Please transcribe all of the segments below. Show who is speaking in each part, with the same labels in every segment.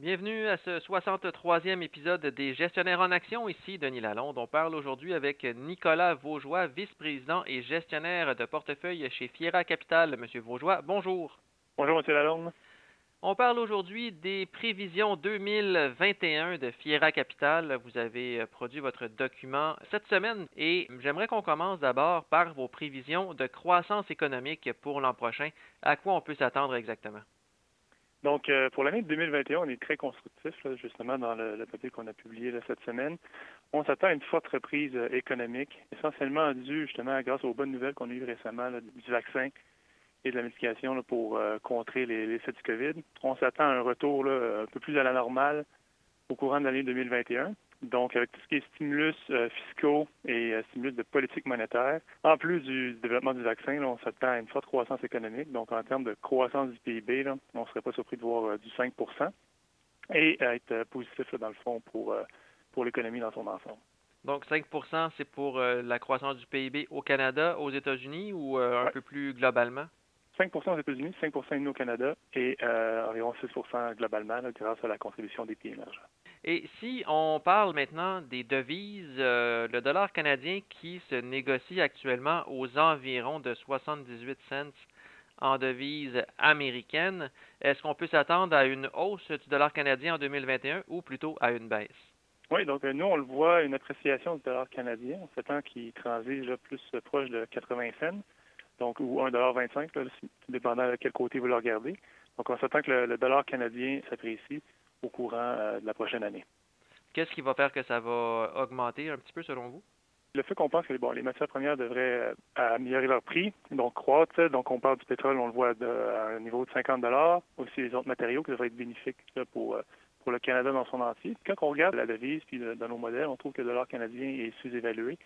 Speaker 1: Bienvenue à ce 63e épisode des Gestionnaires en action. Ici Denis Lalonde. On parle aujourd'hui avec Nicolas Vaugeois, vice-président et gestionnaire de portefeuille chez Fiera Capital. Monsieur Vaugeois, bonjour.
Speaker 2: Bonjour, Monsieur Lalonde.
Speaker 1: On parle aujourd'hui des prévisions 2021 de Fiera Capital. Vous avez produit votre document cette semaine et j'aimerais qu'on commence d'abord par vos prévisions de croissance économique pour l'an prochain. À quoi on peut s'attendre exactement?
Speaker 2: Donc, euh, pour l'année 2021, on est très constructif, justement, dans le, papier qu'on a publié cette semaine. On s'attend à une forte reprise euh, économique, essentiellement due, justement, grâce aux bonnes nouvelles qu'on a eues récemment du vaccin et de la médication pour euh, contrer les, effets du COVID. On s'attend à un retour un peu plus à la normale au courant de l'année 2021. Donc, avec tout ce qui est stimulus euh, fiscaux et euh, stimulus de politique monétaire, en plus du développement du vaccin, on s'attend à une forte croissance économique. Donc, en termes de croissance du PIB, on ne serait pas surpris de voir euh, du 5% et être positif, dans le fond, pour, pour l'économie dans son ensemble.
Speaker 1: Donc, 5% c'est pour la croissance du PIB au Canada, aux États-Unis ou un peu plus globalement?
Speaker 2: 5% aux États-Unis, 5% au Canada et environ 6% globalement grâce à la contribution des pays émergents.
Speaker 1: Et si on parle maintenant des devises, euh, le dollar canadien qui se négocie actuellement aux environs de 78 cents en devises américaines, est-ce qu'on peut s'attendre à une hausse du dollar canadien en 2021 ou plutôt à une baisse?
Speaker 2: Oui, donc nous, on le voit, une appréciation du dollar canadien. On s'attend qu'il transige plus proche de 80 cents, donc ou 1,25 dépendant de quel côté vous le regardez. Donc on s'attend que le dollar canadien s'apprécie au courant euh, de la prochaine année.
Speaker 1: Qu'est-ce qui va faire que ça va augmenter un petit peu selon vous?
Speaker 2: Le fait qu'on pense que bon, les matières premières devraient euh, améliorer leur prix, donc croître. Donc, on parle du pétrole, on le voit à un niveau de 50 aussi les autres matériaux qui devraient être bénéfiques pour, euh, pour le Canada dans son entier. Quand on regarde la devise, puis dans nos modèles, on trouve que le dollar canadien est sous-évalué.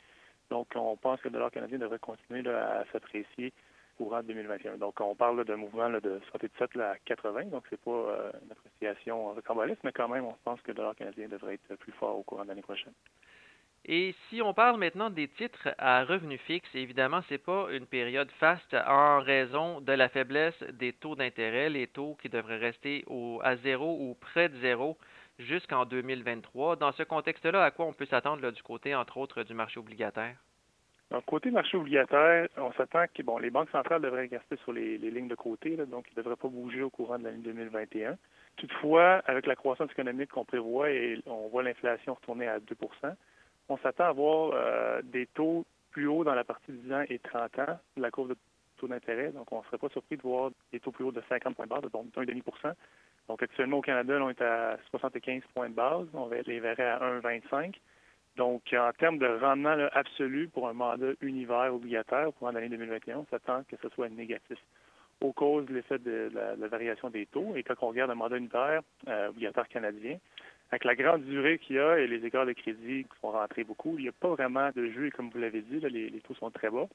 Speaker 2: Donc, on pense que le dollar canadien devrait continuer à s'apprécier courant 2021. Donc, on parle d'un mouvement de 77 à 80, donc c'est pas euh, une appréciation rocambolesque, mais quand même, on pense que le dollar canadien devrait être plus fort au courant de l'année prochaine.
Speaker 1: Et si on parle maintenant des titres à revenu fixe, évidemment, ce n'est pas une période faste en raison de la faiblesse des taux d'intérêt, les taux qui devraient rester au, à zéro ou près de zéro jusqu'en 2023. Dans ce contexte-là, à quoi on peut s'attendre du côté, entre autres, du marché obligataire?
Speaker 2: Côté marché obligataire, on s'attend que bon, les banques centrales devraient rester sur les, lignes de côté, donc ils ne devraient pas bouger au courant de l'année 2021. Toutefois, avec la croissance économique qu'on prévoit et on voit l'inflation retourner à 2% on s'attend à voir euh, des taux plus hauts dans la partie de 10 ans et 30 ans de la courbe de taux d'intérêt. Donc, on ne serait pas surpris de voir des taux plus hauts de 50 points de base, donc 1,5 Donc, actuellement, au Canada, on est à 75 points de base. On les verrait à 1,25 donc, en termes de rendement absolu pour un mandat univers obligataire pour l'année 2021, on s'attend que ce soit négatif au cause de l'effet de la, variation des taux. Et quand on regarde un mandat unitaire euh, obligataire canadien, avec la grande durée qu'il y a et les écarts de crédit qui sont rentrés beaucoup, il n'y a pas vraiment de jeu. Et comme vous l'avez dit, les, taux sont très bas.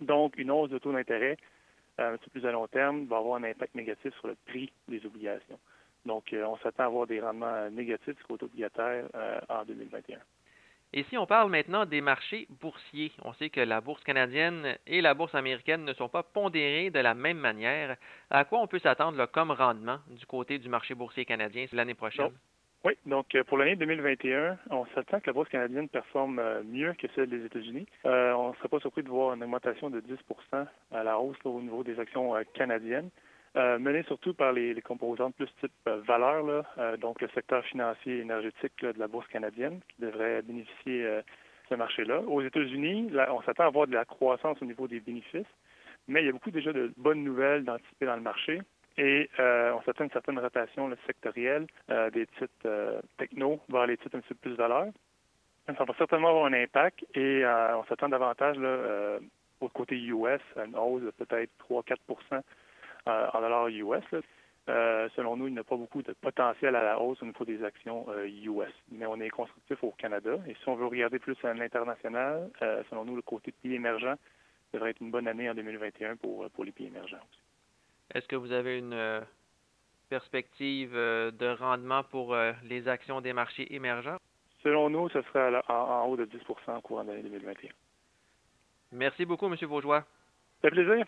Speaker 2: Donc, une hausse de taux d'intérêt euh, un peu plus à long terme va avoir un impact négatif sur le prix des obligations. Donc, euh, on s'attend à avoir des rendements négatifs du côté obligataire en 2021.
Speaker 1: Et si on parle maintenant des marchés boursiers, on sait que la bourse canadienne et la bourse américaine ne sont pas pondérées de la même manière. À quoi on peut s'attendre comme rendement du côté du marché boursier canadien l'année prochaine?
Speaker 2: Oui, donc euh, pour l'année 2021, on s'attend que la bourse canadienne performe euh, mieux que celle des États-Unis. Euh, on ne serait pas surpris de voir une augmentation de 10 à la hausse au niveau des actions canadiennes. Euh, mené surtout par les, composantes plus type valeur, donc le secteur financier et énergétique de la bourse canadienne, qui devrait bénéficier de ce marché-là. Aux États-Unis, on s'attend à avoir de la croissance au niveau des bénéfices, mais il y a beaucoup déjà de bonnes nouvelles d'anticiper dans le marché. Et on s'attend à une certaine rotation sectorielle des titres techno vers les titres un petit peu plus valeur. Ça va certainement avoir un impact et on s'attend davantage au côté US à une hausse de peut-être 3-4% euh, en dollars US. Euh, selon nous, il n'y a pas beaucoup de potentiel à la hausse au niveau des actions US. Euh, Mais on est constructif au Canada. Et si on veut regarder plus à l'international, selon nous, le côté pays émergent devrait être une bonne année en 2021 pour, pour les pays émergents aussi.
Speaker 1: Est-ce que vous avez une perspective de rendement pour les actions des marchés émergents?
Speaker 2: Selon nous, ce serait en, haut de 10% au courant de l'année 2021.
Speaker 1: Merci beaucoup, M. Vaugeois.
Speaker 2: Ça fait plaisir.